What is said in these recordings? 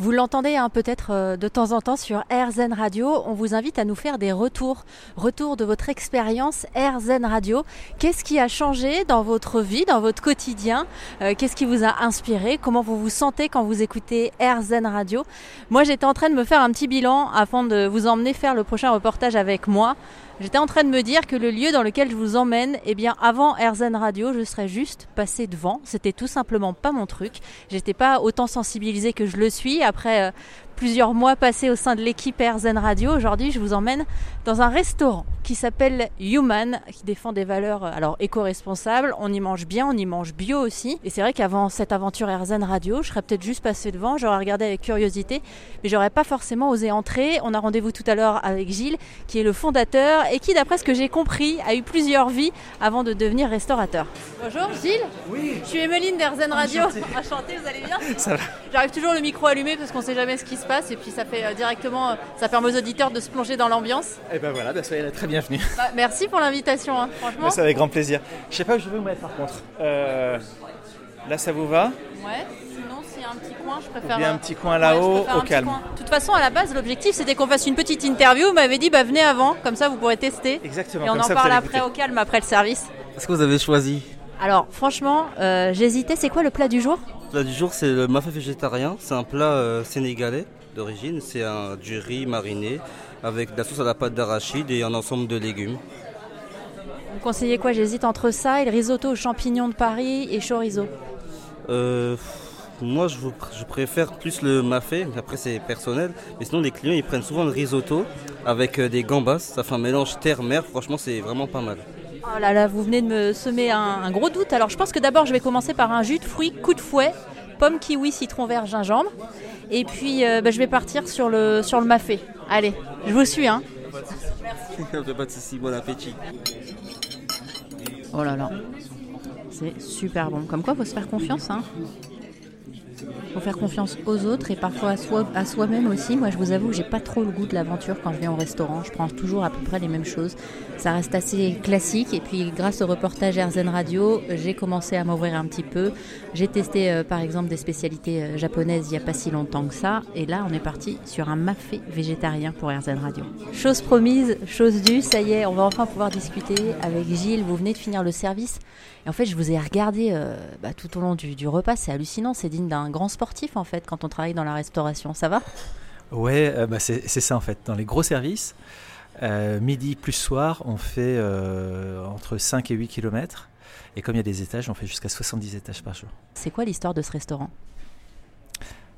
Vous l'entendez hein, peut-être euh, de temps en temps sur AirZen Radio. On vous invite à nous faire des retours, retours de votre expérience AirZen Radio. Qu'est-ce qui a changé dans votre vie, dans votre quotidien euh, Qu'est-ce qui vous a inspiré? Comment vous vous sentez quand vous écoutez AirZen Radio? Moi, j'étais en train de me faire un petit bilan afin de vous emmener faire le prochain reportage avec moi. J'étais en train de me dire que le lieu dans lequel je vous emmène, eh bien, avant AirZen Radio, je serais juste passé devant. C'était tout simplement pas mon truc. J'étais pas autant sensibilisée que je le suis après euh, plusieurs mois passés au sein de l'équipe AirZen Radio. Aujourd'hui, je vous emmène dans un restaurant qui s'appelle Human, qui défend des valeurs euh, alors éco-responsables. On y mange bien, on y mange bio aussi. Et c'est vrai qu'avant cette aventure AirZen Radio, je serais peut-être juste passé devant, j'aurais regardé avec curiosité, mais j'aurais pas forcément osé entrer. On a rendez-vous tout à l'heure avec Gilles, qui est le fondateur et qui, d'après ce que j'ai compris, a eu plusieurs vies avant de devenir restaurateur. Bonjour Gilles. Oui. Je suis Emeline d'AirZen Radio. Enchanté. Enchantée, vous allez bien Ça va. J'arrive toujours le micro allumé parce qu'on sait jamais ce qui se passe et puis ça fait euh, directement, euh, ça permet aux auditeurs de se plonger dans l'ambiance. Et ben voilà, bah soyez la très bienvenue. Bah, merci pour l'invitation, hein, franchement. Bah, C'est avec grand plaisir. Je sais pas où je vais vous mettre par contre. Euh, là ça vous va? Ouais, sinon s'il y a un petit coin, je Ou préfère. bien euh, un petit coin là-haut, au calme. De toute façon, à la base, l'objectif c'était qu'on fasse une petite interview. Vous m'avez dit, bah venez avant, comme ça vous pourrez tester. Exactement. Et on comme en ça, parle après au calme, après le service. Qu'est-ce que vous avez choisi? Alors, franchement, euh, j'hésitais. C'est quoi le plat du jour? Plat du jour, c'est le mafé végétarien. C'est un plat euh, sénégalais d'origine. C'est un du riz mariné avec de la sauce à la pâte d'arachide et un ensemble de légumes. Vous conseillez quoi? J'hésite entre ça et le risotto aux champignons de Paris et chorizo. Euh, moi, je, vous- je préfère plus le mafé. Après, c'est personnel. Mais sinon, les clients, ils prennent souvent le risotto avec euh, des gambas. Ça fait un mélange terre-mer. Franchement, c'est vraiment pas mal. Oh là là, vous venez de me semer un, un gros doute. Alors je pense que d'abord je vais commencer par un jus de fruits coup de fouet, pomme, kiwi, citron vert, gingembre. Et puis euh, bah, je vais partir sur le, sur le mafé. Allez, je vous suis. Hein. pas de soucis, bon appétit. Oh là là, c'est super bon. Comme quoi, faut se faire confiance. Hein. Faut faire confiance aux autres et parfois à soi- à soi-même aussi. Moi, je vous avoue, j'ai pas trop le goût de l'aventure quand je viens au restaurant. Je prends toujours à peu près les mêmes choses. Ça reste assez classique. Et puis, grâce au reportage RZN Radio, j'ai commencé à m'ouvrir un petit peu. J'ai testé, euh, par exemple, des spécialités euh, japonaises il y a pas si longtemps que ça. Et là, on est parti sur un mafé végétarien pour RZN Radio. Chose promise, chose due. Ça y est, on va enfin pouvoir discuter avec Gilles. Vous venez de finir le service. Et en fait, je vous ai regardé euh, bah, tout au long du repas. C'est hallucinant. C'est digne d'un grand sportif, en fait, quand on travaille dans la restauration. Ça va? Ouais, euh, bah, c'est ça en fait. Dans les gros services, euh, midi plus soir, on fait euh, entre 5 et 8 km. Et comme il y a des étages, on fait jusqu'à 70 étages par jour. C'est quoi l'histoire de ce restaurant?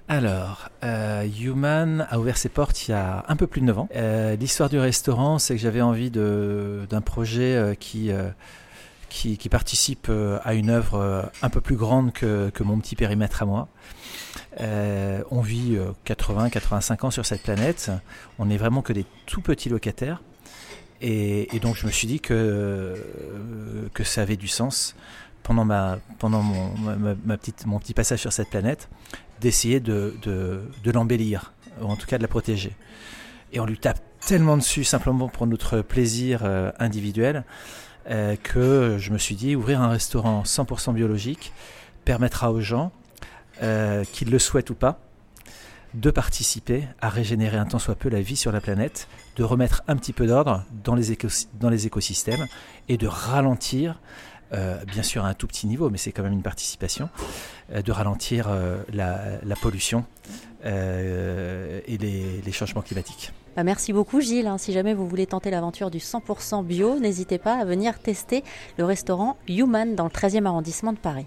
Alors, Human a ouvert ses portes il y a un peu plus de 9 ans. L'histoire du restaurant, c'est que j'avais envie d'un projet qui, qui, qui participe euh, à une œuvre euh, un peu plus grande que, mon petit périmètre à moi. Euh, on vit 80-85 ans sur cette planète. On n'est vraiment que des tout petits locataires. Et, donc je me suis dit que, que ça avait du sens pendant, ma, pendant mon, ma- petite, mon petit passage sur cette planète d'essayer de, de, l'embellir, ou en tout cas de la protéger. Et on lui tape tellement dessus simplement pour notre plaisir individuel euh, que je me suis dit ouvrir un restaurant 100% biologique permettra aux gens, euh, qu'ils le souhaitent ou pas, de participer à régénérer un tant soit peu la vie sur la planète, de remettre un petit peu d'ordre dans, les écosystèmes et de ralentir, euh, bien sûr à un tout petit niveau, mais c'est quand même une participation, de ralentir la, pollution et les changements climatiques. Bah, Merci beaucoup Gilles. hein. Si jamais vous voulez tenter l'aventure du 100% bio, n'hésitez pas à venir tester le restaurant Human dans le 13e arrondissement de Paris.